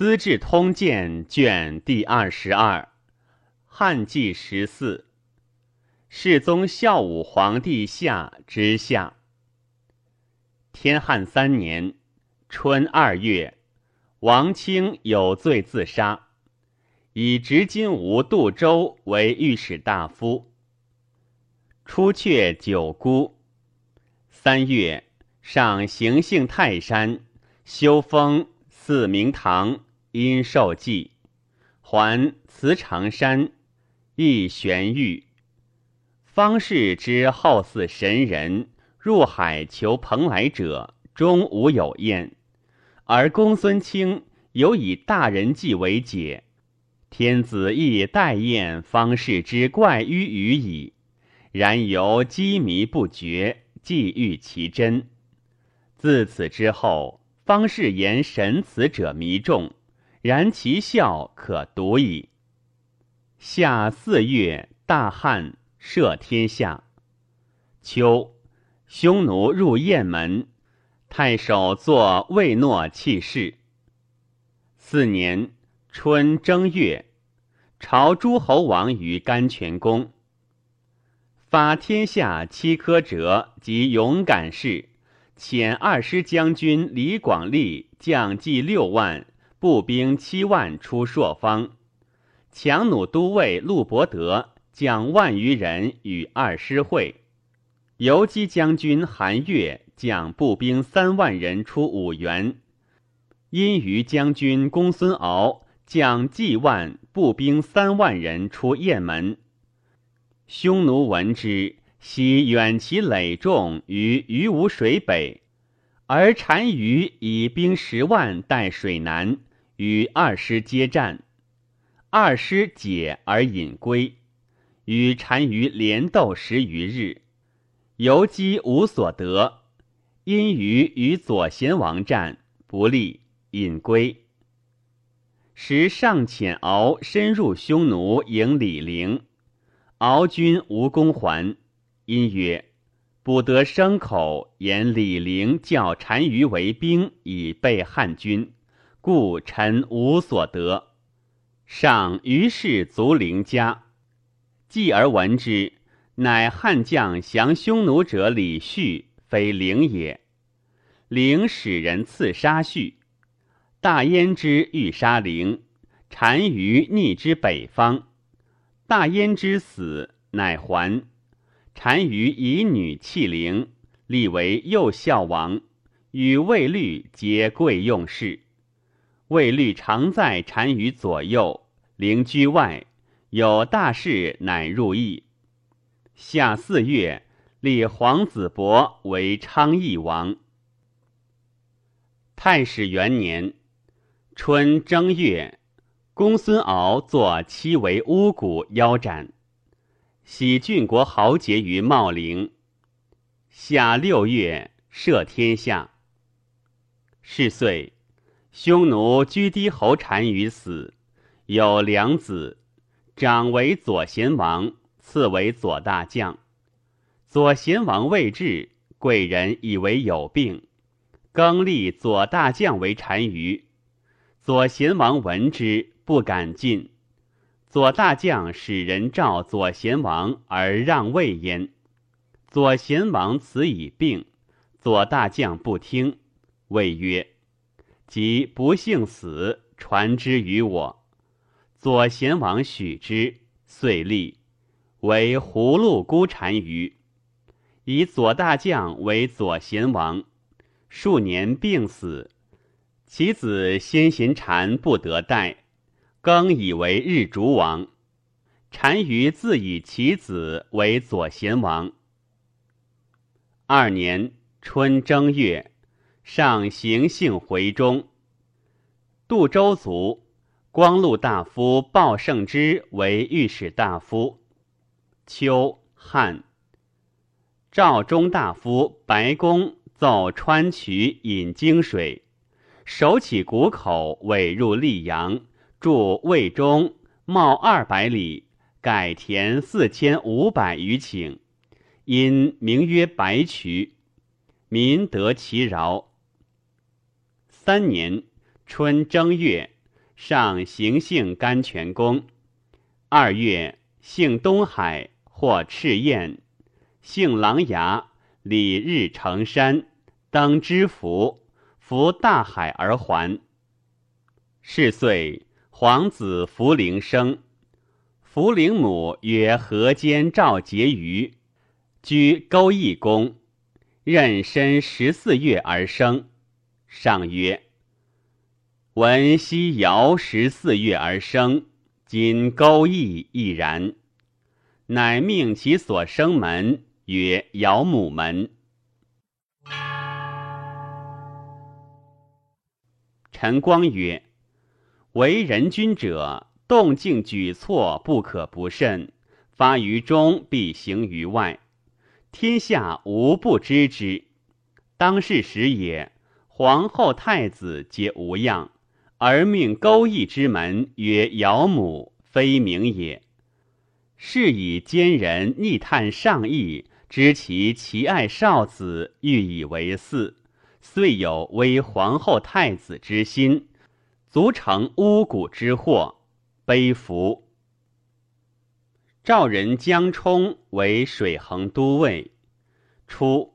资治通鉴》卷第二十二，汉纪十四，世宗孝武皇帝下之下。天汉三年春二月，王卿有罪自杀，以执金吾杜周为御史大夫。出阙九姑。三月，上行幸泰山，修封四明堂。因受祭，还辞长山，亦玄玉。方士之好似神人，入海求蓬莱者，终无有厌。而公孙卿有以大人计为解，天子亦待验方士之怪迂语矣。然犹羁迷不决，既欲其真。自此之后，方士言神辞者迷众。然其效可读矣。夏四月，大旱，赦天下。秋，匈奴入雁门，太守作魏诺弃事。四年春正月，朝诸侯王于甘泉宫，发天下七科折及勇敢士，遣二师将军李广利将计六万。步兵七万出朔方，强弩都尉陆伯德将万余人与二师会，游击将军韩岳将步兵三万人出五原，殷余将军公孙敖将计万步兵三万人出雁门。匈奴闻之，悉远其累众于于无水北，而单于以兵十万待水南。与二师接战，二师解而引归，与单于连斗十余日，游击无所得。因于与左贤王战不利，引归。时尚遣敖深入匈奴迎李陵，敖军无功还。因曰：“不得牲口，言李陵教单于为兵，以备汉军。”故臣无所得，上于是卒陵家。继而闻之，乃汉将降匈奴者李旭，非陵也。陵使人刺杀旭，大燕之欲杀陵，单于逆之北方。大燕之死，乃还。单于以女弃陵，立为右孝王，与魏律皆贵用事。魏律常在单于左右，灵居外，有大事，乃入邑。夏四月，立皇子伯为昌邑王。太史元年春正月，公孙敖作七为巫蛊腰斩，喜郡国豪杰于茂陵。夏六月，赦天下。是岁。匈奴居低侯单于死，有两子，长为左贤王，次为左大将。左贤王未至，贵人以为有病，更立左大将为单于。左贤王闻之，不敢进。左大将使人召左贤王而让位焉。左贤王此已病，左大将不听，谓曰。即不幸死，传之于我。左贤王许之，遂立为葫芦孤单于，以左大将为左贤王。数年病死，其子先贤禅不得代，更以为日逐王。单于自以其子为左贤王。二年春正月。上行幸回中，杜周卒，光禄大夫鲍胜之为御史大夫。秋汉，赵中大夫白公奏川渠引泾水，手起谷口，尾入溧阳，筑渭中冒二百里，改田四千五百余顷，因名曰白渠，民得其饶。三年春正月，上行幸甘泉宫。二月，幸东海，或赤焰，幸琅琊，礼日成山，登之福，服大海而还。是岁，皇子福陵生。福陵母曰河间赵婕妤，居勾弋宫，妊娠十四月而生。上曰：“闻西尧十四月而生，今勾弋亦然。”乃命其所生门曰尧母门。陈光曰：“为人君者。”动静举措不可不慎，发于中必行于外，天下无不知之。当世时也，皇后太子皆无恙，而命勾弋之门曰尧母，非名也。是以奸人逆探上意，知其其爱少子，欲以为嗣，遂有危皇后太子之心，足成巫蛊之祸。悲服。赵人江充为水衡都尉。初，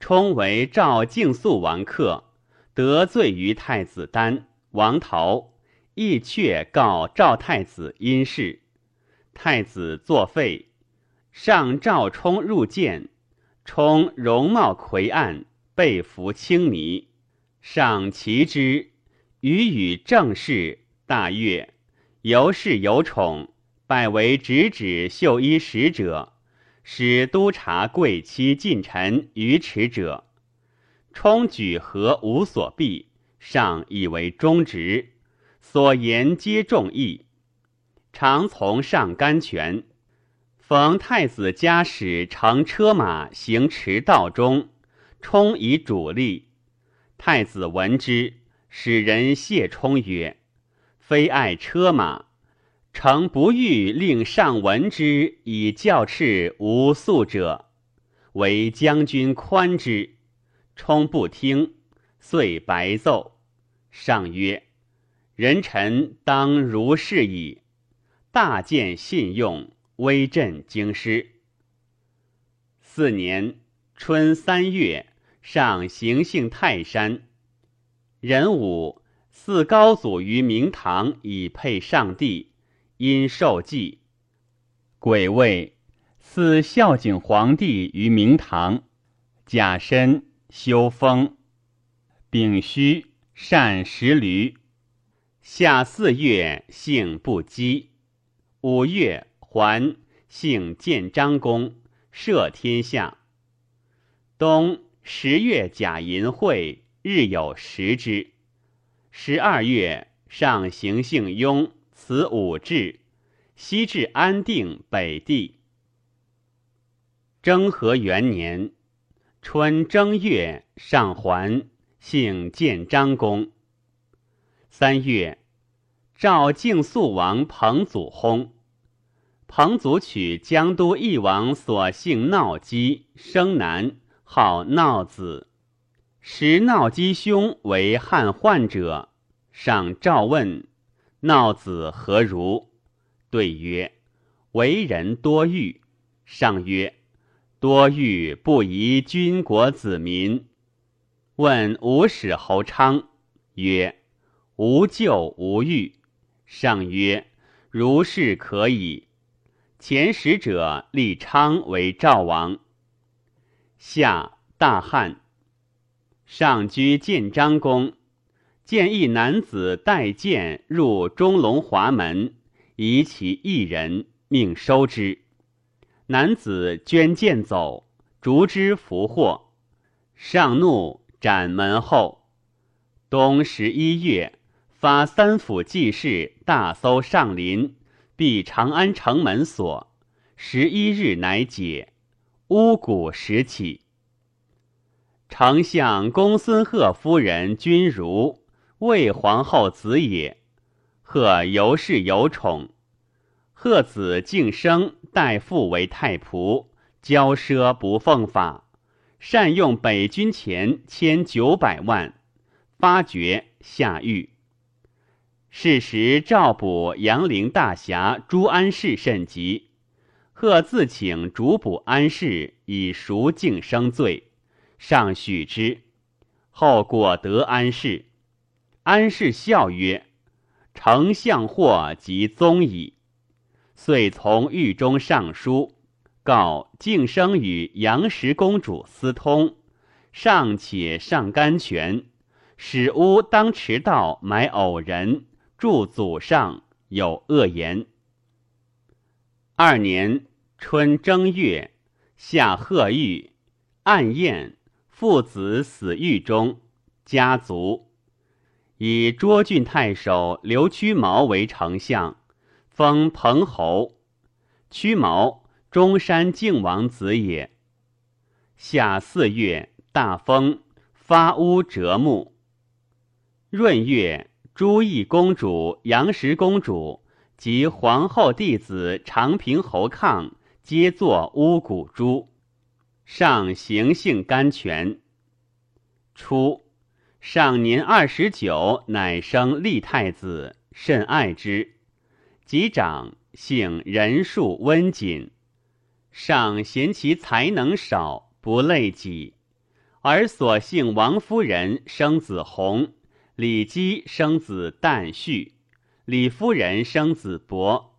充为赵敬肃王客，得罪于太子丹、王陶，亦却告赵太子因事。太子作废，上赵充入见，充容貌魁岸，被服轻迷，赏其之，予与正事，大悦。由是有宠，拜为直指绣衣使者，使督察贵戚近臣于池者。充举何无所避，上以为忠直，所言皆众议。常从上甘泉，逢太子家使乘车马行驰道中，充以主力。太子闻之，使人谢充曰。非爱车马，诚不欲令上闻之以教斥无素者。唯将军宽之，充不听，遂白奏。上曰：“人臣当如是矣。”大见信用，威震京师。四年春三月，上行幸泰山。壬午。祀高祖于明堂，以配上帝，因受祭。鬼未，祀孝景皇帝于明堂，甲申，修风。丙戌，善食驴。夏四月，幸不羁。五月，还幸建章公，摄天下。冬十月，甲寅会，日有食之。十二月，上行性雍，辞武志，西至安定北地。征和元年春正月，上还，幸建章公。三月，赵敬肃王彭祖薨。彭祖娶江都义王所幸闹姬，生男，号闹子。时闹姬兄为汉患者，上诏问闹子何如？对曰：为人多欲。上曰：多欲不宜军国子民。问吴使侯昌曰：无咎无欲。上曰：如是可以。前使者立昌为赵王。夏大旱。上居建章宫，见一男子带剑入中龙华门，疑其一人，命收之。男子捐剑走，逐之俘获。上怒，斩门后。冬十一月，发三府济事，大搜上林，闭长安城门锁。十一日乃解，巫蛊始起。丞相公孙贺夫人君如，魏皇后子也。贺尤氏有宠。贺子敬生代父为太仆，骄奢不奉法，善用北军钱千九百万，发爵下狱。是时赵捕杨陵大侠朱安世甚急，贺自请主捕安世以赎敬生罪，上许之。后果得安世，安世笑曰：“丞相祸及宗矣。”遂从狱中上书，告敬生与杨氏公主私通，尚且上甘泉，使乌当持道买偶人。祝祖上有恶言。二年春正月，夏贺狱，暗宴，父子死狱中，家族以涿郡太守刘屈毛为丞相，封彭侯。屈毛，中山靖王子也。夏四月，大风，发屋折木。闰月。朱义公主、杨氏公主及皇后弟子长平侯抗皆作巫蛊珠，上行性甘泉。初，上年二十九，乃生立太子，甚爱之。及长，性仁恕温谨，上嫌其才能少，不累己，而所幸王夫人生子弘。李姬生子旦绪，李夫人生子伯，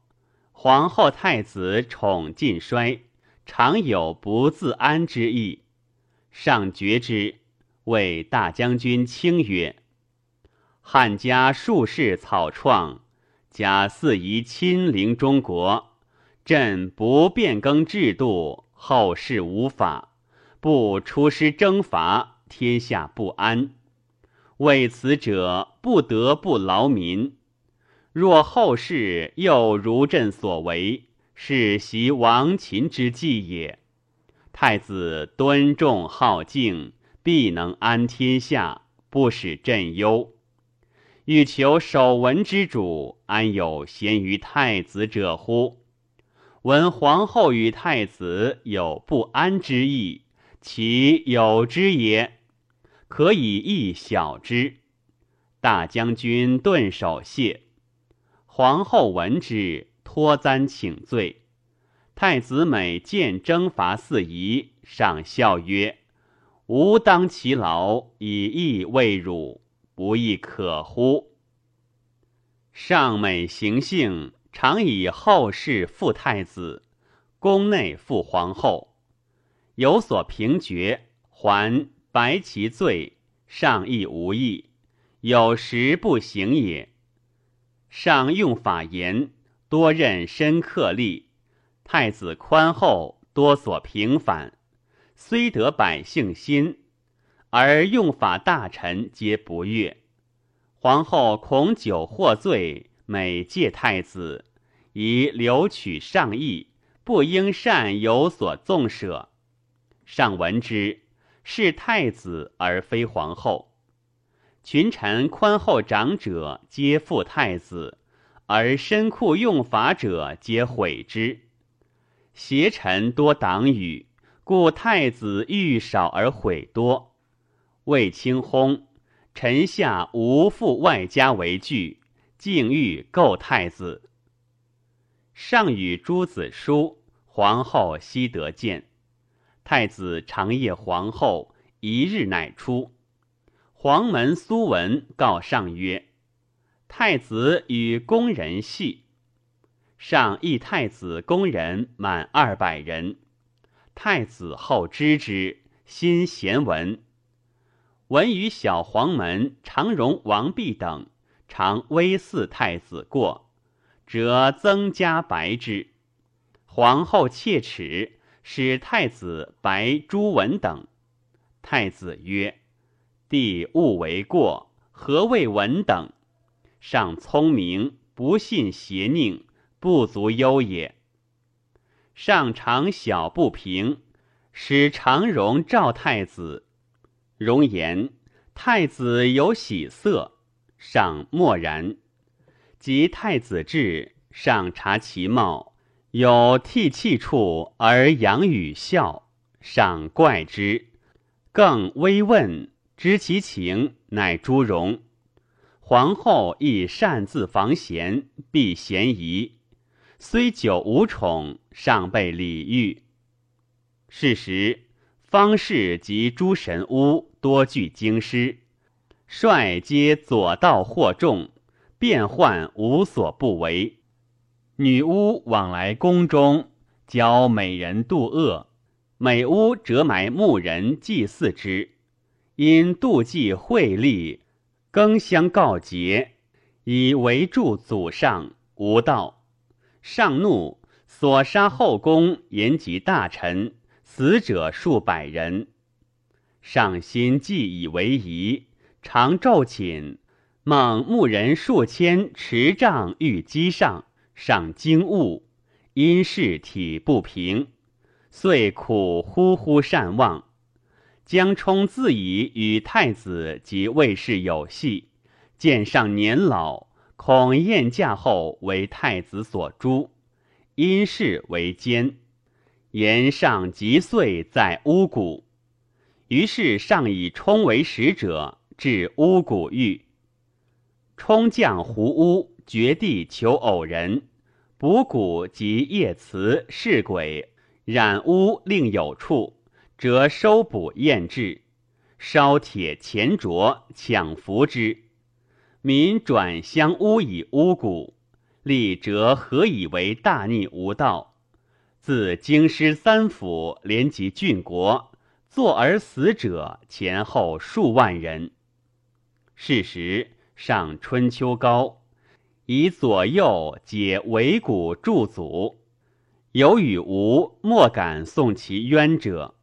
皇后太子宠尽衰，常有不自安之意。上觉之，谓大将军卿曰：“汉家术士草创，假似宜亲临中国，朕不变更制度，后世无法，不出师征伐，天下不安。”为此者，不得不劳民。若后世又如朕所为，是袭亡秦之计也。太子敦重好静，必能安天下，不使朕忧。欲求守文之主，安有贤于太子者乎？闻皇后与太子有不安之意，其有之也。可以一小之，大将军顿首谢。皇后闻之，托簪请罪。太子每见征伐四夷，上笑曰：“吾当其劳，以义为汝，不亦可乎？”上美行性，常以后事复太子，宫内复皇后，有所平决，还。白其罪，上亦无益，有时不行也。上用法严，多任深刻力，太子宽厚，多所平反，虽得百姓心，而用法大臣皆不悦。皇后恐久获罪，每戒太子，以留取上意，不应善有所纵舍。上闻之。是太子而非皇后，群臣宽厚长者皆附太子，而深酷用法者皆毁之。邪臣多党羽，故太子欲少而毁多。魏清薨，臣下无复外家为惧，竟欲构太子。上与诸子书，皇后悉得见。太子长夜皇后，一日乃出。黄门苏文告上曰：“太子与宫人戏。”上议太子宫人满二百人。太子后知之，心贤闻。闻与小黄门常容王弼等，常微祀太子过，则增加白之。皇后切齿。使太子白朱文等。太子曰：“帝勿为过，何谓文等？尚聪明，不信邪佞，不足忧也。”上常小不平，使常容召太子。容言太子有喜色，上默然。及太子至，上察其貌。有涕泣处而养语笑，上怪之，更微问知其情，乃朱容。皇后亦擅自防贤，避嫌疑。虽久无宠，尚被礼遇。是时，方士及诸神巫多具京师，率皆左道惑众，变幻无所不为。女巫往来宫中，教美人度恶，美巫折埋牧人祭祀之。因妒忌惠利，更相告捷，以围住祖上，无道。上怒，所杀后宫言及大臣，死者数百人。上心既以为宜，常昼寝，猛牧人数千持杖欲击上，上惊悟，因事体不平，遂苦呼呼善忘。江充自以与太子及卫士有隙，见上年老，恐宴驾后为太子所诛，因事为奸。言上即遂在巫蛊，于是上以冲为使者至巫蛊狱。冲将胡巫掘地求偶人，卜蛊及夜辞是鬼，染巫另有处。则收捕验制，烧铁钱镯，抢服之。民转相巫以巫蛊，立折何以为大逆无道？自京师三府，连及郡国，作而死者前后数万人。是时上春秋高，以左右解围谷助足，有与无莫敢送其冤者。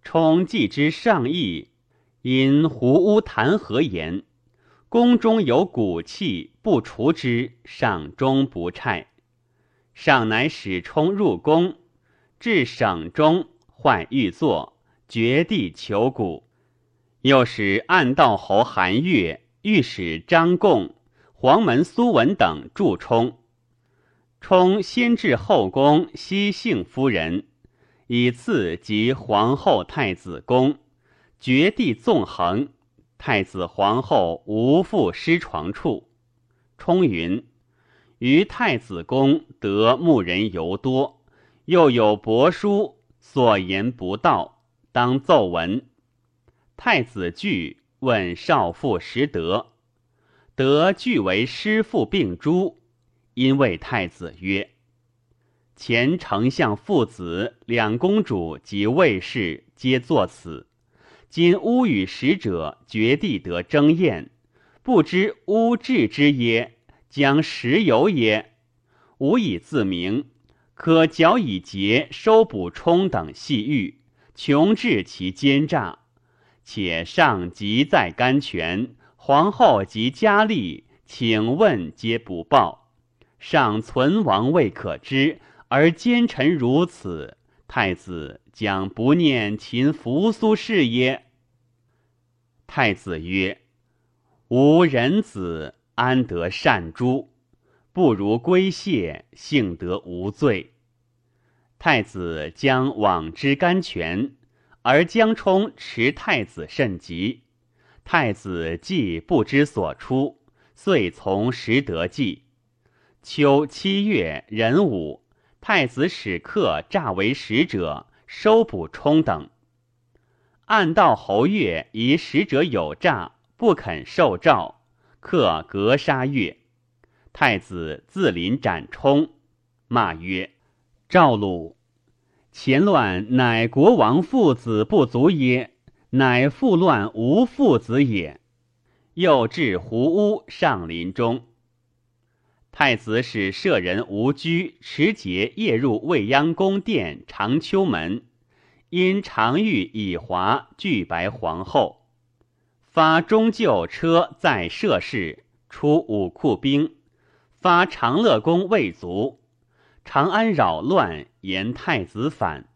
充既之上意，因胡屋弹劾言，宫中有骨气，不除之，上终不差。上乃使充入宫，至省中，唤御座，绝地求蛊。又使暗道侯韩越、御史张贡、黄门苏文等助充。充先至后宫，西幸夫人。以次及皇后、太子宫，绝地纵横。太子、皇后无复失床处。冲云：于太子宫得牧人尤多，又有帛书，所言不道，当奏闻。太子惧，问少妇拾得，得据为师父病诸，因谓太子曰。前丞相父子两公主及卫士皆作此。今巫与使者绝地得争宴，不知巫治之耶？将石有也？吾以自明，可矫以节收补充等细狱，穷至其奸诈。且上即在甘泉，皇后及佳丽，请问皆不报。上存亡未可知。而奸臣如此，太子将不念秦扶苏事耶？太子曰：“吾人子安得善诛？不如归谢，幸得无罪。”太子将往之甘泉，而江充持太子甚急。太子既不知所出，遂从实得计。秋七月壬午。太子使客诈为使者，收捕充等。暗道侯月疑使者有诈，不肯受诏，客格杀月。太子自临斩充，骂曰：“赵鲁，前乱乃国王父子不足耶？乃复乱无父子也。”又至胡屋上林中。太子使舍人吴居持节夜入未央宫殿长秋门，因常遇以华拒白皇后，发中就车载摄事，出武库兵，发长乐宫未卒。长安扰乱，言太子反。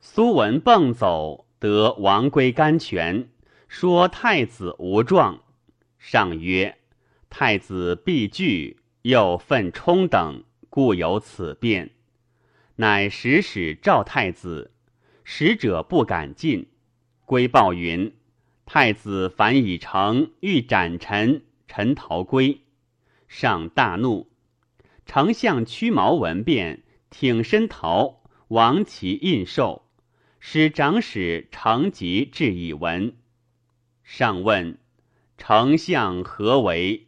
苏文蹦走，得王归甘泉，说太子无状。上曰：太子必惧。又愤冲等，故有此变。乃使使召太子，使者不敢进。归报云：太子反已成，欲斩臣，臣逃归，上大怒。丞相屈毛闻变，挺身逃，亡其印绶。使长史成吉至以闻。上问丞相何为？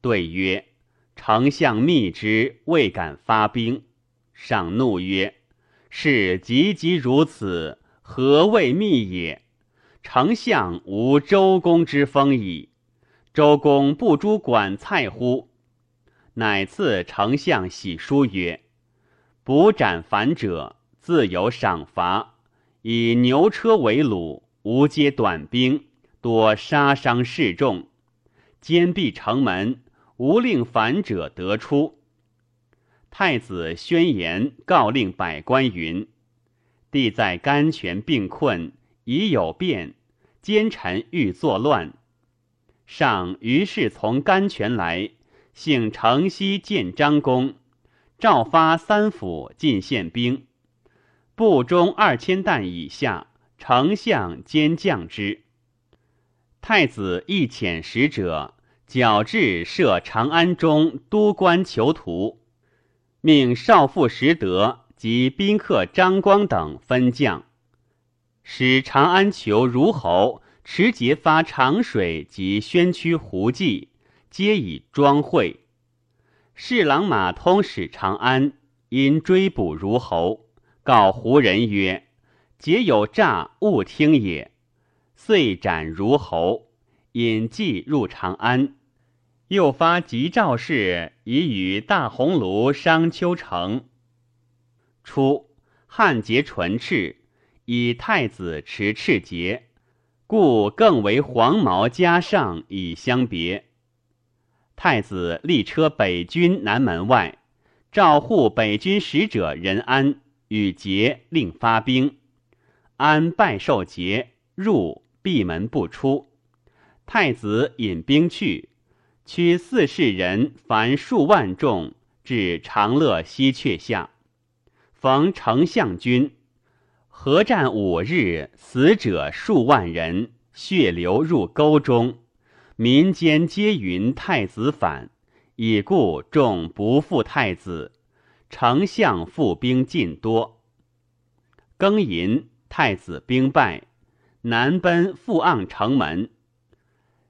对曰：丞相密之，未敢发兵。上怒曰：是急急如此，何谓密也？丞相无周公之风矣。周公不诛管蔡乎？乃赐丞相玺书曰：捕斩反者，自有赏罚。以牛车为虏，无皆短兵，多杀伤示众。坚壁城门，无令反者得出。太子宣言告令百官云：帝在甘泉病困，已有变，奸臣欲作乱。上于是从甘泉来，幸城西见张公，诏发三府进献兵，部中二千担以下，丞相兼将之。太子亦遣使者，矫制设长安中都官囚徒，命少傅石德及宾客张光等分将，使长安囚如侯。持节发长水及宣曲胡骑，皆以庄会。侍郎马通使长安，因追捕如侯，告胡人曰：“皆有诈，勿听也。”遂斩如侯，引计入长安。又发急诏事，以与大鸿胪商丘城。初，汉节纯赤，以太子持赤节。故更为黄毛加上以相别。太子立车北军南门外，召护北军使者任安与节令发兵。安拜受节入闭门不出。太子引兵去，驱四世人凡数万众至长乐西阙下，逢丞相军。合战五日，死者数万人，血流入沟中。民间皆云太子反，已故众不复太子。丞相复兵尽多。庚寅，太子兵败，南奔复盎城门。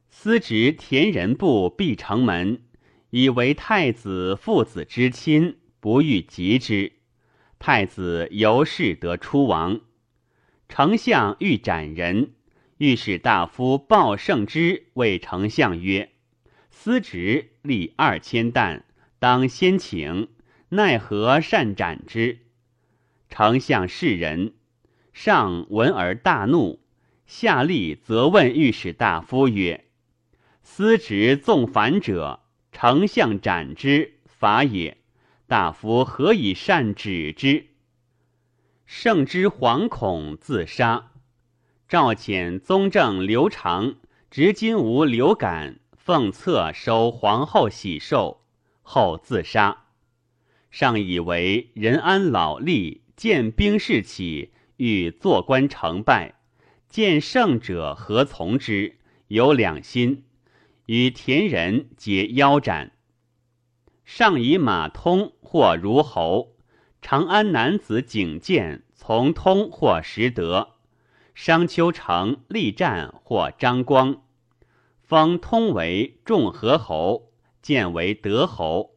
司职田人部闭城门，以为太子父子之亲，不欲及之。太子由是得出亡，丞相欲斩人，御史大夫鲍胜之谓丞相曰：“司职立二千担，当先请，奈何善斩之？”丞相是人，上闻而大怒，下令责问御史大夫曰：“司职纵反者，丞相斩之，法也。”大夫何以善止之？圣之惶恐自杀。赵遣宗正刘长执金吾刘感奉册收皇后喜寿，后自杀。上以为仁安老吏见兵士起，欲坐观成败，见胜者何从之？有两心，与田人皆腰斩。上以马通或如侯，长安男子景建从通或实德，商丘城立战或张光，封通为众和侯，建为德侯，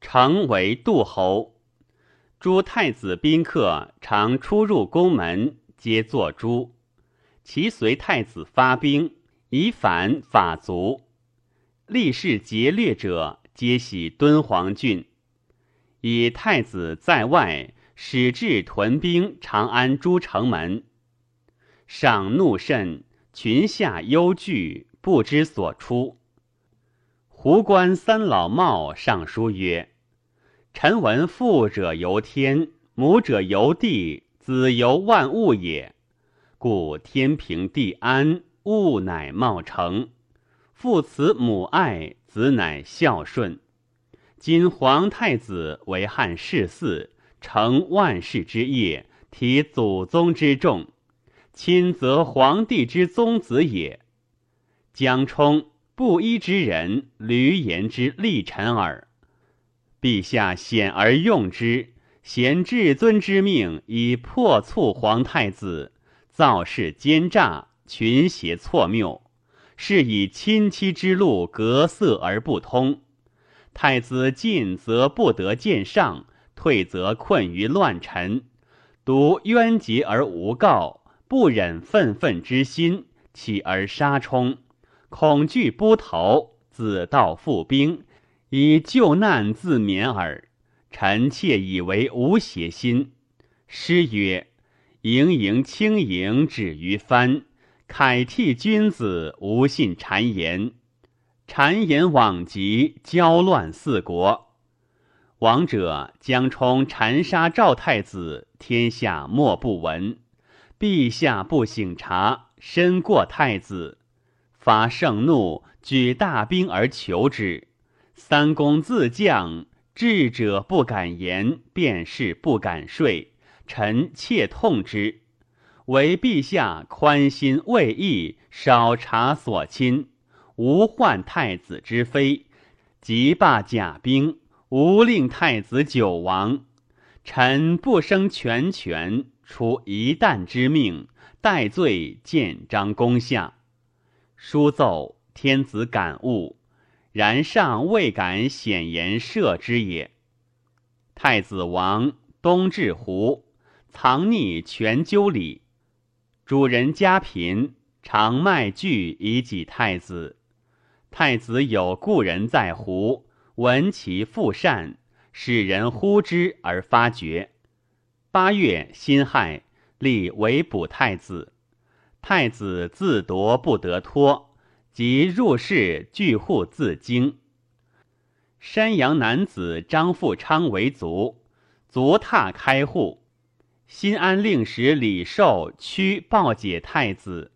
成为杜侯。诸太子宾客常出入宫门，皆作诸。其随太子发兵，以反法族，立誓劫掠者。皆喜敦煌郡，以太子在外，使至屯兵长安诸城门。上怒甚，群下忧惧，不知所出。胡关三老茂上书曰：“臣闻父者由天，母者由地，子由万物也。故天平地安，物乃茂成。父慈母爱。”子乃孝顺。今皇太子为汉世嗣，成万世之业，体祖宗之重，亲则皇帝之宗子也。江充布衣之人，闾阎之立臣耳。陛下显而用之，贤至尊之命，以破促皇太子，造事奸诈，群邪错谬，是以亲戚之路隔塞而不通。太子进则不得见上，退则困于乱臣。独冤结而无告，不忍愤愤之心，起而杀冲。恐惧不投，自道复兵，以救难自免耳。臣妾以为无邪心。诗曰：“盈盈轻盈止于藩，慨替君子无信谗言。谗言罔极，交乱四国。王者将冲残杀赵太子，天下莫不闻。陛下不省察，身过太子。”发盛怒，举大兵而求之。三公自将，智者不敢言，便是不敢睡。臣切痛之。唯陛下宽心慰意，少察所亲，无患太子之非，即罢甲兵，无令太子久亡。臣不生全权，出一旦之命，待罪见章公下。书奏，天子感悟，然尚未敢显言赦之也。太子王东至胡，藏匿全鸠里。主人家贫，常卖具以给太子。太子有故人在胡，闻其富善，使人呼之而发觉。八月辛亥，立为补太子。太子自夺不得脱，即入室拒户自京。山阳男子张富昌为卒，卒踏开户。新安令史李寿屈报解太子，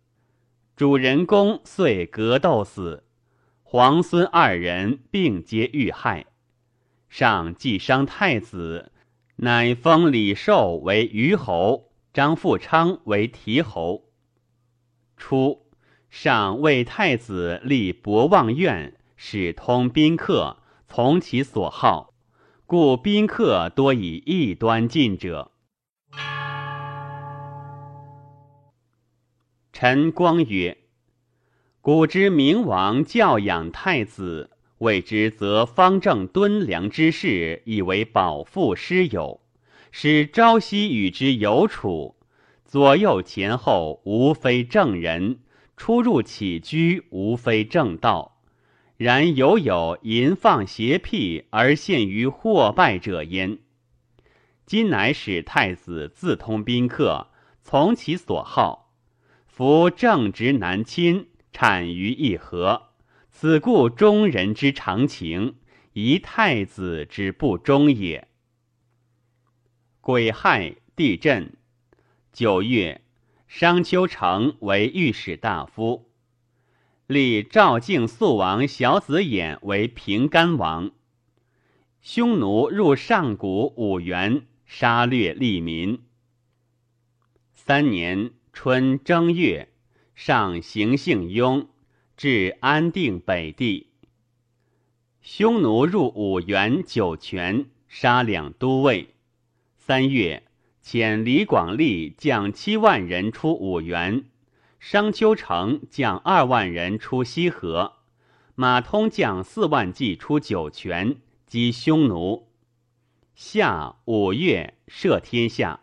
主人公遂格斗死。皇孙二人并皆遇害。上既伤太子，乃封李寿为虞侯，张富昌为提侯。初，上为太子立博望院，使通宾客，从其所好，故宾客多以异端进者。陈光曰：“古之明王教养太子，谓之则方正敦良之事，以为保父师友，使朝夕与之有处。”左右前后无非正人，出入起居无非正道。然犹有淫放邪僻而陷于祸败者焉。今乃使太子自通宾客，从其所好。夫正直难亲，产于一合，子故中人之常情，宜太子之不忠也。癸亥，地震。九月，商丘成为御史大夫，立赵敬肃王小子衍为平干王。匈奴入上古五原，杀掠利民。三年春正月，上行幸雍，至安定北地。匈奴入五原酒泉，杀两都尉。三月。遣李广利将七万人出五原，商丘城将二万人出西河，马通将四万骑出酒泉，击匈奴。夏五月，赦天下。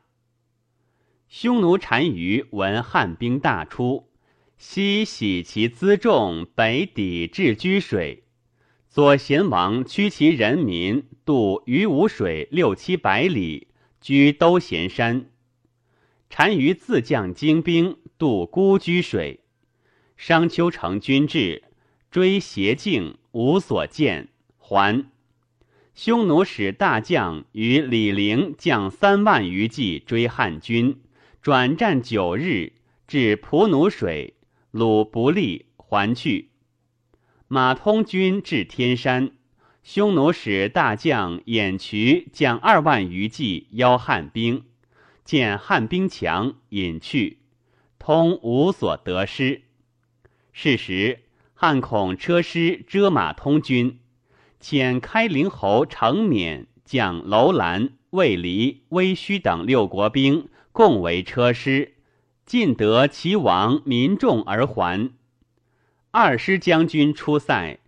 匈奴单于闻汉兵大出，西徙其辎重北抵至居水。左贤王驱其人民渡于吴水六七百里。居都贤山，单于自将精兵渡孤居水。商丘城军至，追斜径，无所见，还。匈奴使大将与李陵将三万余骑追汉军，转战九日，至蒲奴水，鲁不利，还去。马通军至天山。匈奴使大将偃渠将二万余骑邀汉兵，见汉兵强，引去，通无所得失。是时，汉恐车师遮马通军，遣开陵侯程勉将楼兰、魏离、威虚等六国兵共为车师，尽得其亡民众而还。二师将军出塞，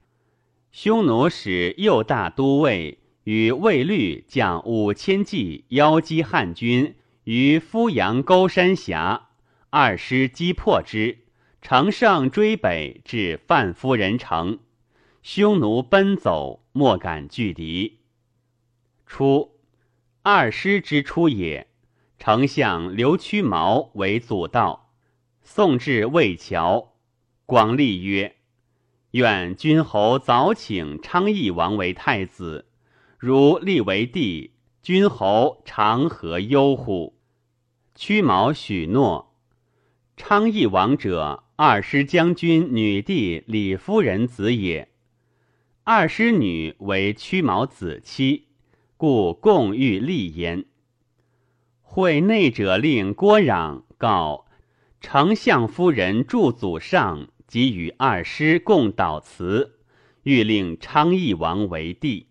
匈奴使右大都尉与卫律将五千骑邀击汉军于夫阳沟山峡，二师击破之，乘胜追北至范夫人城，匈奴奔走，莫敢拒敌。初，二师之出也，丞相刘屈毛为祖道，送至魏桥。广立曰：“愿君侯早请昌邑王为太子，如立为帝，君侯长何忧乎？”屈毛许诺。昌邑王者，二师将军女弟李夫人子也。二师女为屈毛子妻，故共欲立焉。会内者令郭壤告丞相夫人祝祖上。即与二师共祷辞，欲令昌邑王为帝。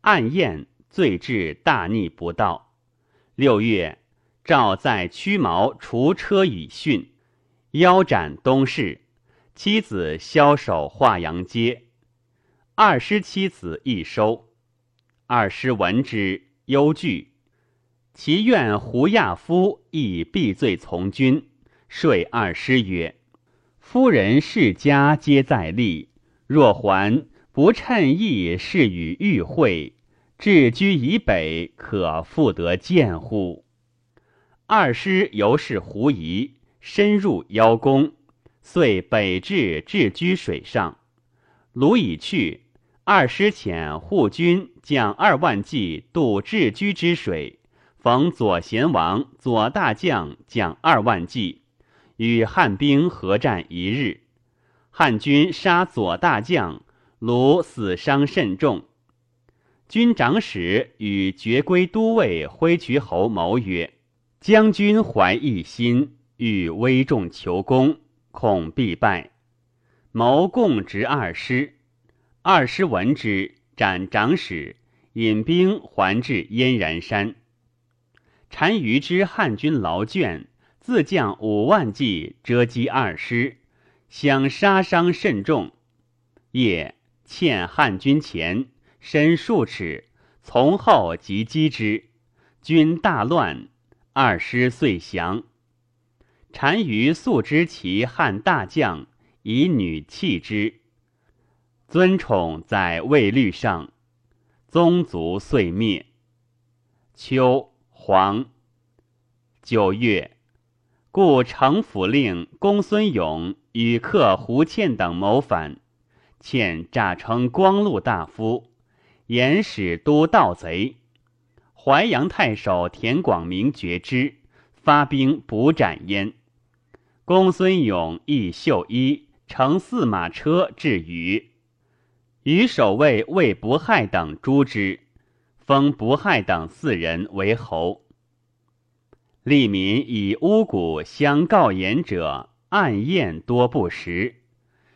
暗宴，罪至大逆不道。六月，诏在屈毛除车以训，腰斩东市。妻子枭首华阳街。二师妻子亦收。二师闻之，忧惧。其愿胡亚夫亦避罪从军，说二师曰。夫人世家皆在立，若还不趁意事与遇会，置居以北，可复得见乎？二师由是狐疑，深入邀功，遂北至置居水上。鲁已去，二师遣护军将二万骑渡置居之水，逢左贤王、左大将将二万骑。与汉兵合战一日，汉军杀左大将，卢死伤甚重。军长史与爵归都尉挥渠侯谋曰：“将军怀异心，欲危重求功，恐必败。”谋共执二师，二师闻之，斩长史，引兵还至燕然山。单于之汉军劳倦。自将五万骑遮击二师，相杀伤甚重。夜欠汉军前，身数尺，从后即击之，军大乱。二师遂降。单于素知其汉大将，以女弃之，尊宠在魏律上，宗族遂灭。秋黄九月。故城府令公孙勇与客胡倩等谋反，倩诈称光禄大夫，言使都盗贼。淮阳太守田广明觉之，发兵捕斩焉。公孙勇亦绣衣，乘四马车至虞，与守卫魏不害等诛之，封不害等四人为侯。利民以巫蛊相告言者，暗验多不实。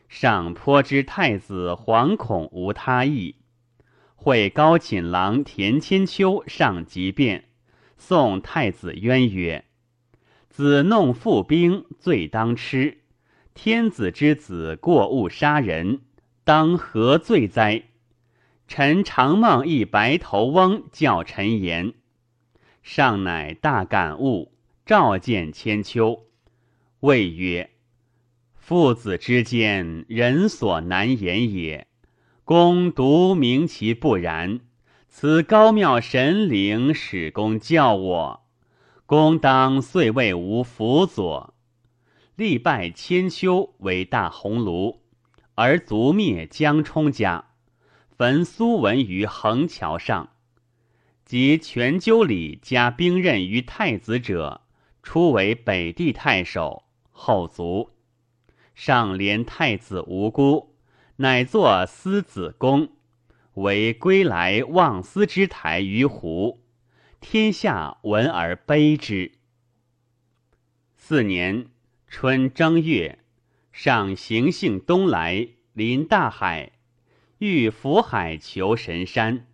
上颇知太子惶恐无他意，会高寝郎田千秋上急辩，送太子渊曰：“子弄父兵，罪当吃。天子之子过误杀人，当何罪哉？”臣常梦一白头翁教臣言。上乃大感悟，召见千秋，谓曰：“父子之间，人所难言也。公独明其不然。此高妙神灵使公教我，公当遂为吾辅佐。力拜千秋为大鸿胪，而族灭江充家，焚苏文于横桥上。”及全鸠里加兵刃于太子者，初为北地太守，后卒。上怜太子无辜，乃作思子宫，为归来望思之台于湖，天下闻而悲之。四年春正月，上行幸东来，临大海，欲浮海求神山。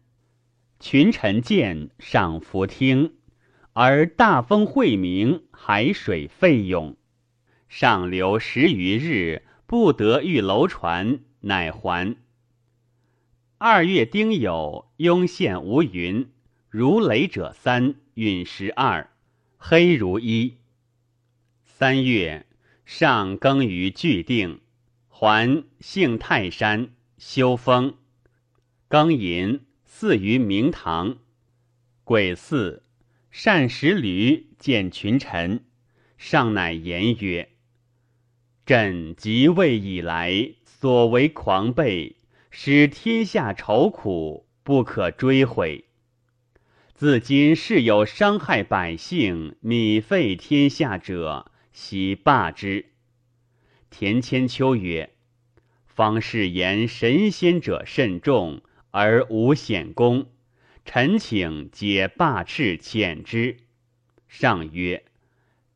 群臣见上浮听，而大风晦明，海水沸涌，上流十余日，不得遇楼船，乃还。二月丁酉，雍县无云，如雷者三，陨石二，黑如一。三月，上耕于巨定，还幸泰山，修封，庚寅。祀于明堂，鬼祀，善食驴，见群臣，上乃言曰：“朕即位以来，所为狂悖，使天下愁苦，不可追悔。自今事有伤害百姓、米废天下者，悉罢之。”田千秋曰：“方士言神仙者甚众。”而无显功，臣请解罢斥遣之。上曰：“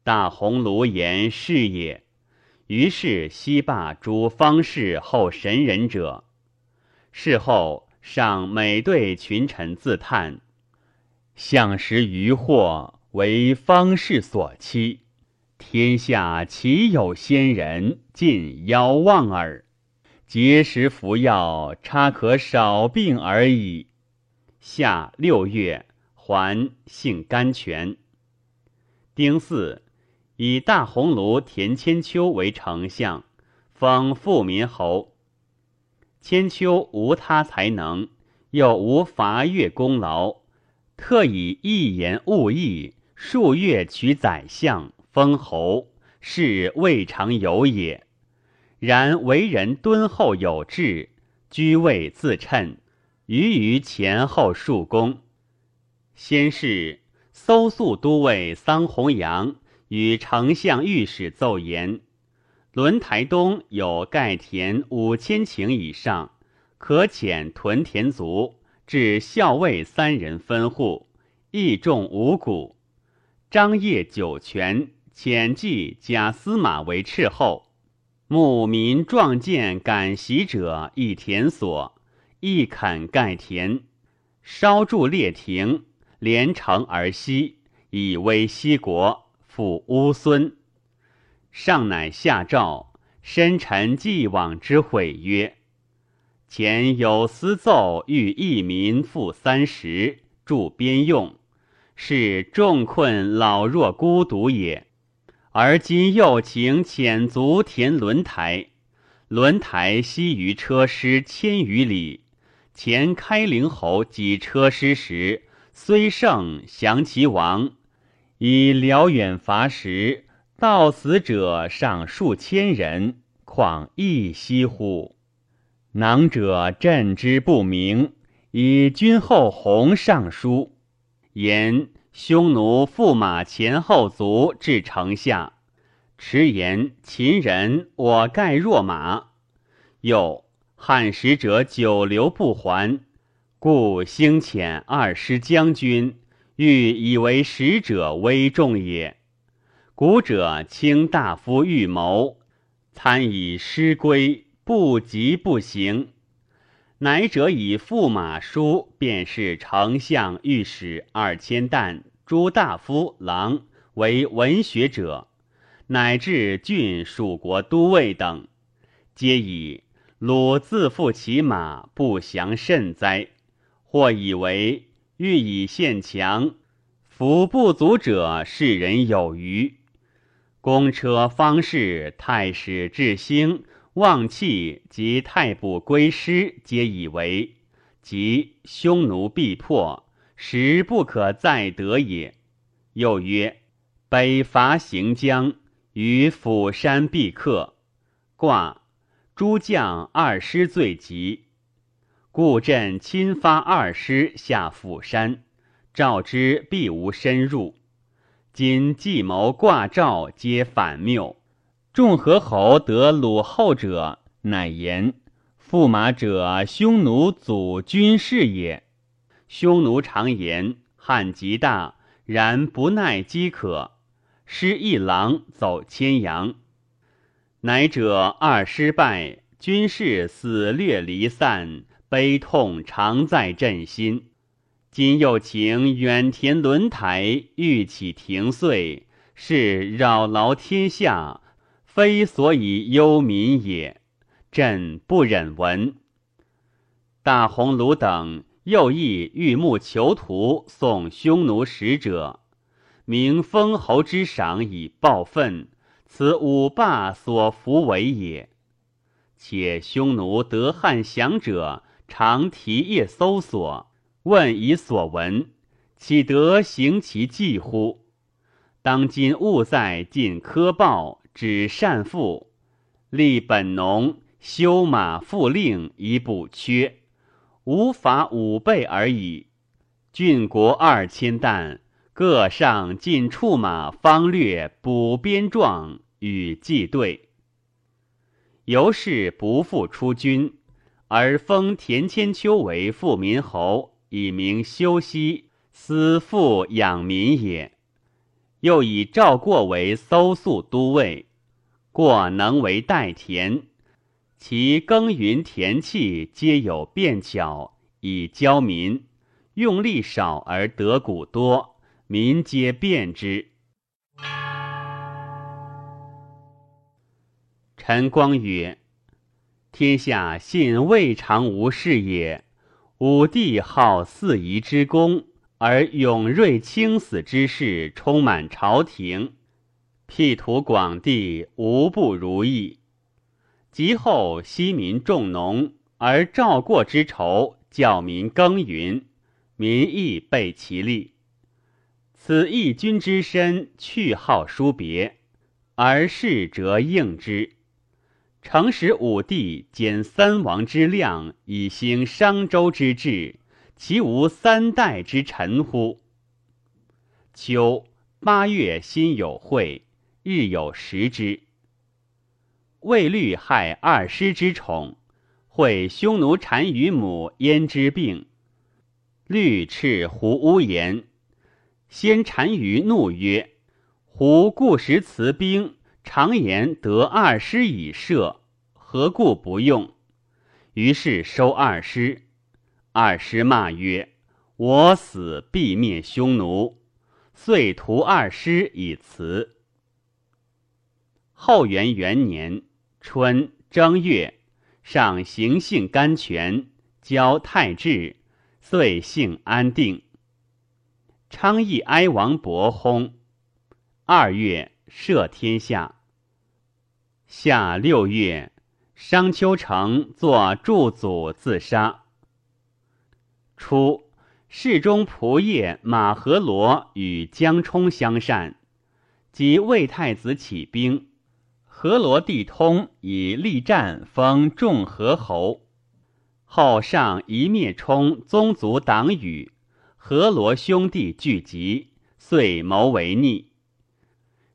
大鸿胪言是也。”于是西罢诸方士后神人者。事后上每对群臣自叹：“相识渔获为方士所欺，天下岂有仙人尽妖望耳？”节食服药，差可少病而已。夏六月，还性甘泉。丁巳，以大鸿胪田千秋为丞相，封富民侯。千秋无他才能，又无伐越功劳，特以一言误意，数月取宰相，封侯，是未尝有也。然为人敦厚有志，居位自称，余于前后数功。先是，搜素都尉桑弘羊与丞相御史奏言：轮台东有盖田五千顷以上，可遣屯田卒，至校尉三人分户，亦种五谷。张掖酒泉，遣骑假司马为斥候。牧民壮健赶袭者，一田所，一垦盖田，烧筑列亭，连城而西，以威西国，复乌孙。上乃下诏，深沉既往之悔曰：前有司奏欲义民赋三十，助边用，是众困老弱孤独也。而今又请遣卒填轮台，轮台西于车师千余里。前开陵侯及车师时，虽胜降其王，以辽远伐食，到死者尚数千人，况一息乎？囊者朕之不明，以君后弘上书言。匈奴驸马前后卒至城下，迟言秦人我盖若马。又汉使者久留不还，故兴遣二师将军，欲以为使者威重也。古者卿大夫预谋，参以师归，不急不行。乃者以驸马书，便是丞相、御史二千担，诸大夫、郎为文学者，乃至郡蜀国都尉等，皆以鲁自负其马，不降甚哉？或以为欲以献强，夫不足者，世人有余。公车方士、太史至兴。望气及太卜归师，皆以为即匈奴必破，时不可再得也。又曰：北伐行将，于釜山必克。卦诸将二师最急，故朕亲发二师下釜山，召之必无深入。今计谋卦兆，皆反谬。众合侯得鲁后者，乃言：驸马者，匈奴祖军事也。匈奴常言汉极大，然不耐饥渴，失一狼走千羊。乃者二失败，军士死略离散，悲痛常在朕心。今又请远田轮台欲起停岁，是扰劳天下，非所以忧民也。朕不忍闻。大鸿胪等又亦欲募囚徒送匈奴使者，明封侯之赏以报愤，此五霸所服为也。且匈奴得汉降者，常提夜搜索，问以所闻，岂得行其计乎？当今务在尽苛报，指善赋，立本农，修马复令以补缺，无法五倍而已。郡国二千担，各上进畜马方略补边状与计对。由是不复出军，而封田千秋为富民侯，以名修息，思富养民也。又以赵过为搜粟都尉，过能为代田，其耕耘田契皆有便巧，以教民。用力少而得谷多，民皆便之。陈光曰：“天下信未尝无事也。武帝好四夷之功，而勇锐轻死之事充满朝廷，辟土广地，无不如意。及后西民重农，而赵过之仇，教民耕耘，民亦备其力。此义君之身，去好殊别，而事则应之。”诚使武帝减三王之量，以兴商周之治，其无三代之臣乎？秋八月，辛有会，日有食之。魏律害二师之宠，会匈奴单于母焉之病。律斥胡屋言，先单于怒曰：“胡故使辞兵。”常言得二师以射，何故不用？于是收二师。二师骂曰：“我死必灭匈奴。”遂屠二师以辞。后元元年春正月，上行幸甘泉，交太治，遂幸安定。昌邑哀王伯薨。二月。赦天下。夏六月，商丘城作祝祖自杀。初，侍中仆射马和罗与江充相善，即魏太子起兵，和罗帝通以力战封众和侯。后上一灭冲宗族党羽，和罗兄弟聚集，遂谋为逆。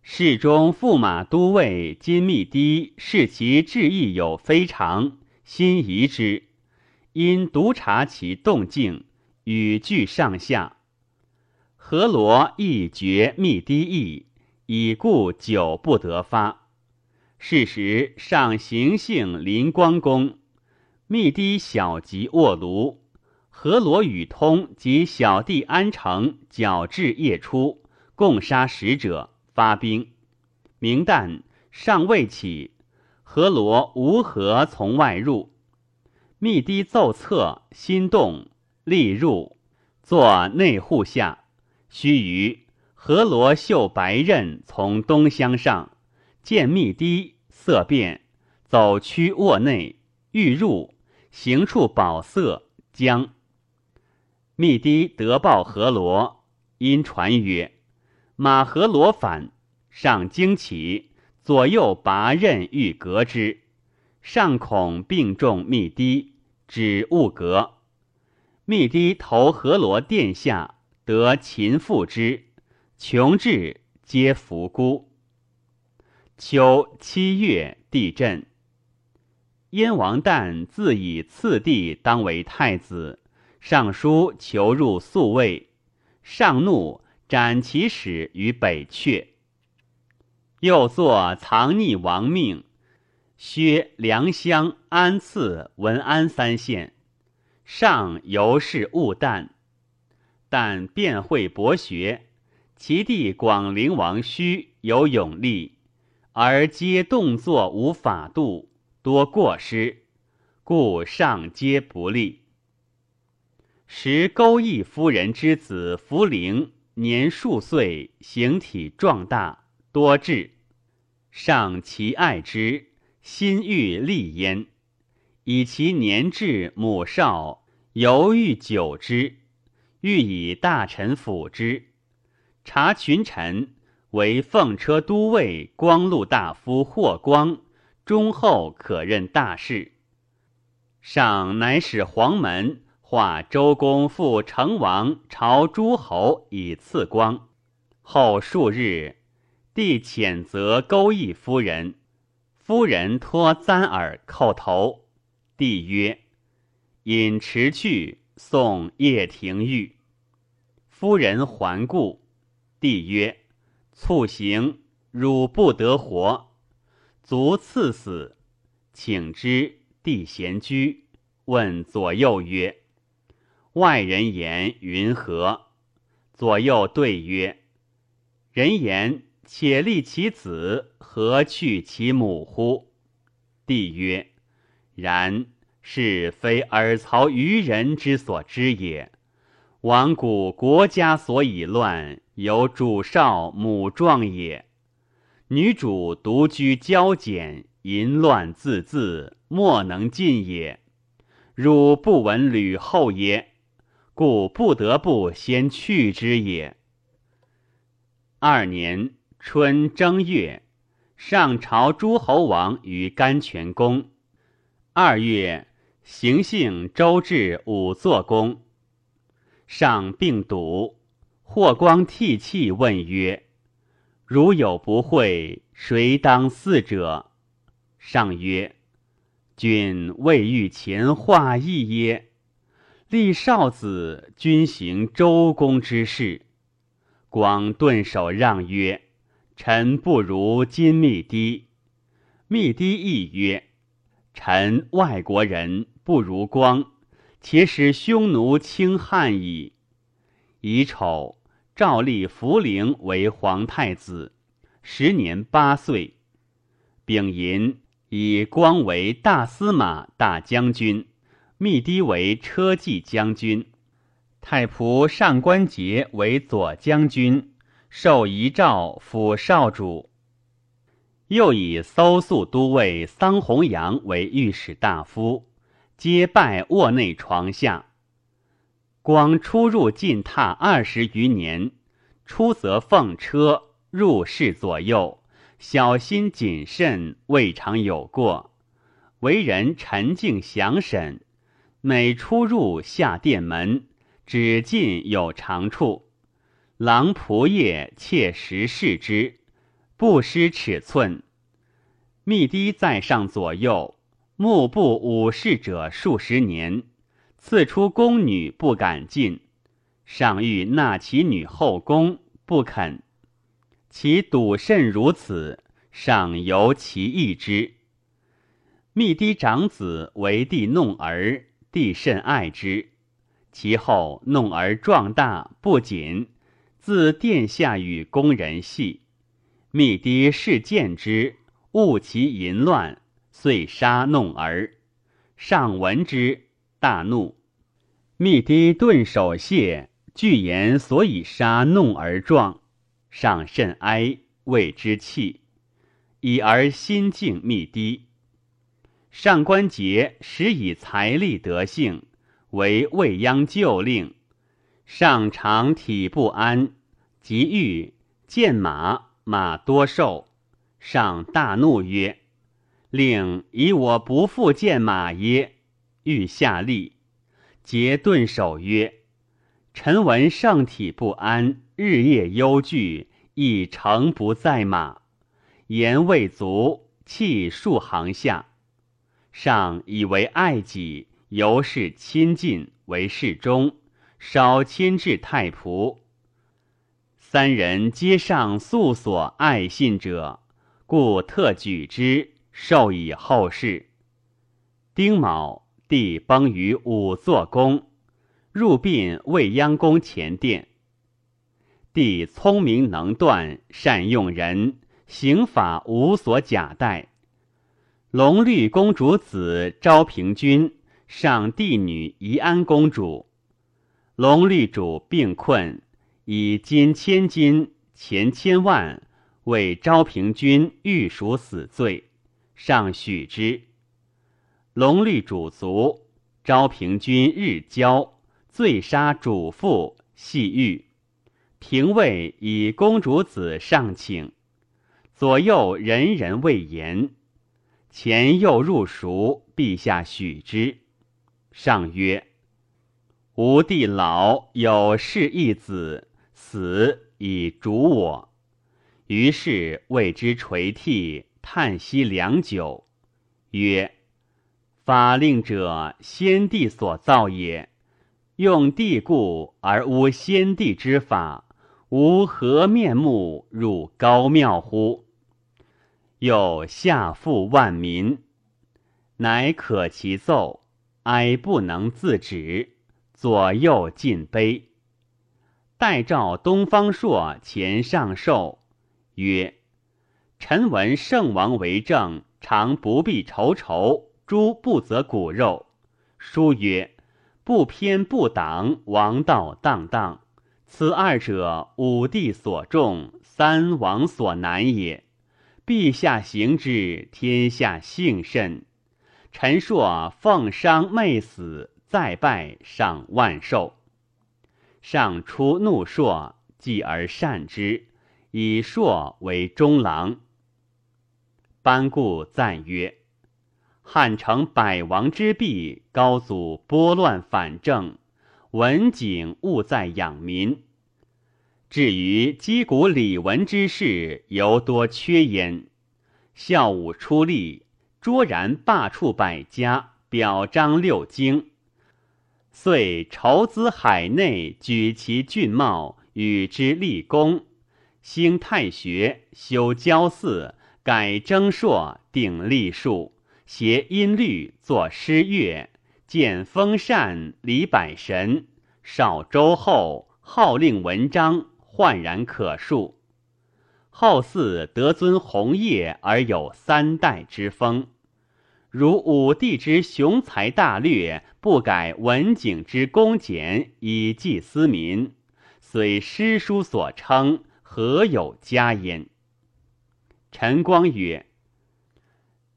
侍中驸马都尉金密堤视其志意有非常，心疑之，因督察其动静，语句上下。何罗亦觉密堤意，已故久不得发。是时上行幸临光宫，密堤小疾卧炉，何罗与通及小弟安成矫至夜出，共杀使者。发兵，明旦尚未起，何罗无何从外入。密堤奏策，心动，立入，坐内户下。须臾，何罗绣白刃从东厢上，见密堤，色变，走趋卧内，欲入，行处宝色将。密堤得报何罗，因传曰。马和罗反，上惊起，左右拔刃欲革之，上恐病重密堤，止勿革。密堤投河罗殿下，得秦复之，穷至皆伏孤。秋七月，地震。燕王旦自以次弟当为太子，上书求入宿卫，上怒。斩其使于北阙，又作藏匿亡命，薛、良乡、安次、文安三县。上尤是务旦，但辩会博学，其弟广陵王须有勇力，而皆动作无法度，多过失，故上皆不利。时勾弋夫人之子福陵年数岁，形体壮大，多智，上其爱之，心欲立焉。以其年至母少，犹豫久之，欲以大臣辅之。察群臣为奉车都尉、光禄大夫霍光，忠厚可任大事。上乃使黄门化周公复成王朝诸侯以赐光。后数日，帝谴责勾弋夫人，夫人托簪耳叩头。帝曰：“引迟去，送叶廷玉。”夫人还故。帝曰：“卒行，汝不得活，卒赐死，请之。”帝闲居，问左右曰：“外人言云何？”左右对曰：“人言且立其子，何去其母乎？”帝曰。然是非尔曹愚人之所知也。亡古国家所以乱，有主少母壮也。女主独居骄简，淫乱自恣，莫能进也。汝不闻吕后耶？故不得不先去之也。二年春正月，上朝诸侯王于甘泉宫。二月，行幸周至五座宫，上病笃。霍光涕泣问曰：“如有不讳，谁当嗣者？”上曰：“君未遇前化意耶？立少子，君行周公之事。”光顿首让曰：“臣不如今密低。”密低亦曰。臣外国人不如光，且使匈奴轻汉矣。乙丑，诏立福陵为皇太子，时年八岁。丙寅，以光为大司马、大将军，密低为车骑将军，太仆上官桀为左将军，授遗诏辅少主。又以搜素都尉桑弘羊为御史大夫，皆拜卧内床下。光出入进榻二十余年，出则奉车，入室左右，小心谨慎，未尝有过。为人沉静详审，每出入下殿门，只进有长处，郎仆夜切实视之。不失尺寸，密低在上左右，目不武士者数十年，赐出宫女不敢进，上欲纳其女后宫，不肯。其笃甚如此，尚由其意之。密低长子为帝弄儿，帝甚爱之。其后弄儿壮大，不仅自殿下与宫人戏。密低视见之，误其淫乱，遂杀弄儿。上闻之，大怒。密低顿首谢，具言所以杀弄儿状。上甚哀，谓之气，以而心敬密低。上官桀时以财力得幸，为未央旧令。上常体不安，即欲见马。马多寿，上大怒曰：“令以我不复见马耶？”欲下吏，皆顿首曰：“臣闻圣体不安，日夜忧惧，亦诚不在马。”言未足，弃数行下。上以为爱己，由是亲近为侍中，少亲至太仆。三人皆上素所爱信者，故特举之，授以后事。丁卯，帝崩于五座宫，入殡未央宫前殿。帝聪明能断，善用人，刑法无所假代。隆虑公主子昭平君上帝女宜安公主，隆虑主病困，以金千金、钱千万为昭平君御赎死罪，上许之。隆虑主卒，昭平君日交，罪杀主父，系狱。廷尉以公主子上请，左右人人未言。前又入蜀，陛下许之。上曰：“吾弟老有事一子，死以主我。”于是为之垂涕，叹息良久，曰：“法令者，先帝所造也。用帝故而无先帝之法。”吾何面目入高庙乎？又下负万民，乃可其奏，哀不能自止，左右尽悲。待召东方朔前上寿，曰：“臣闻圣王为政，常不必愁愁，诸不择骨肉。书曰：不偏不党，王道荡荡。”此二者，五帝所重，三王所难也。陛下行之，天下幸甚。陈硕奉商昧死，再拜上万寿。上出怒硕，继而善之，以硕为中郎。班固赞曰：“汉成百王之弊，高祖拨乱反正。”文景务在养民，至于击鼓礼文之事，尤多缺焉。孝武出力，卓然罢黜百家，表彰六经，遂筹资海内，举其俊茂，与之立功，兴太学，修郊祀，改征朔，定历数，谐音律，作诗乐。见封禅，礼百神，少周后，号令文章，焕然可述。后嗣得尊红叶而有三代之风，如武帝之雄才大略，不改文景之恭俭以济私民，虽诗书所称，何有加焉？陈光曰。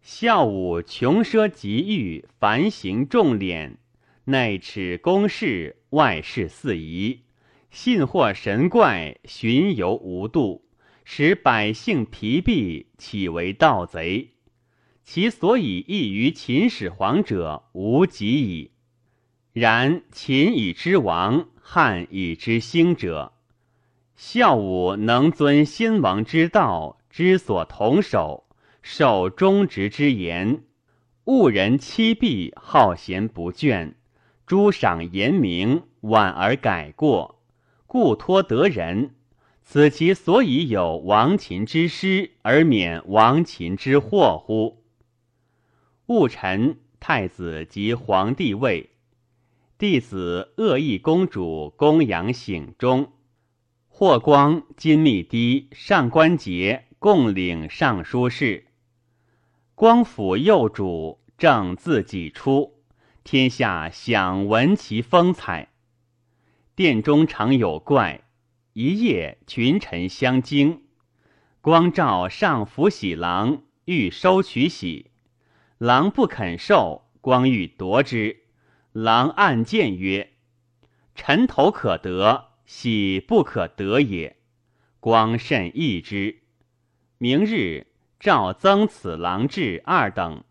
孝武穷奢极欲，繁行重敛，内耻公事，外事四夷，信惑神怪，巡游无度，使百姓疲弊，岂为盗贼？其所以异于秦始皇者，无及矣。然秦以之亡，汉以之兴者，孝武能遵先王之道，之所同守。受忠直之言，误人欺弊，好贤不倦，诸赏严明，婉而改过，故托得人。此其所以有亡秦之师，而免亡秦之祸乎？戊辰，太子及皇帝位，弟子恶意公主供养省中，霍光、金密堤、上官桀共领尚书事。光辅幼主，正自己出，天下享闻其风采。殿中常有怪，一夜群臣相惊。光召上府喜郎，欲收取喜，郎不肯受，光欲夺之，郎暗见曰：“臣头可得，喜不可得也。”光甚异之。明日。诏增此郎至二等，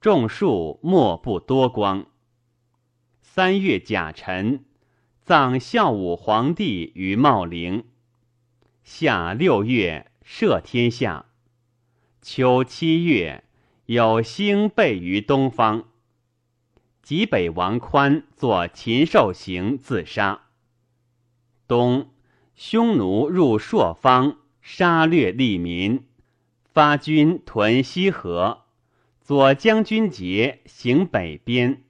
众数莫不多光。三月甲辰，葬孝武皇帝于茂陵。夏六月，赦天下。秋七月，有星备于东方。及北王宽作禽兽刑自杀。冬，匈奴入朔方，杀掠利民。发军屯西河，左将军节行北边，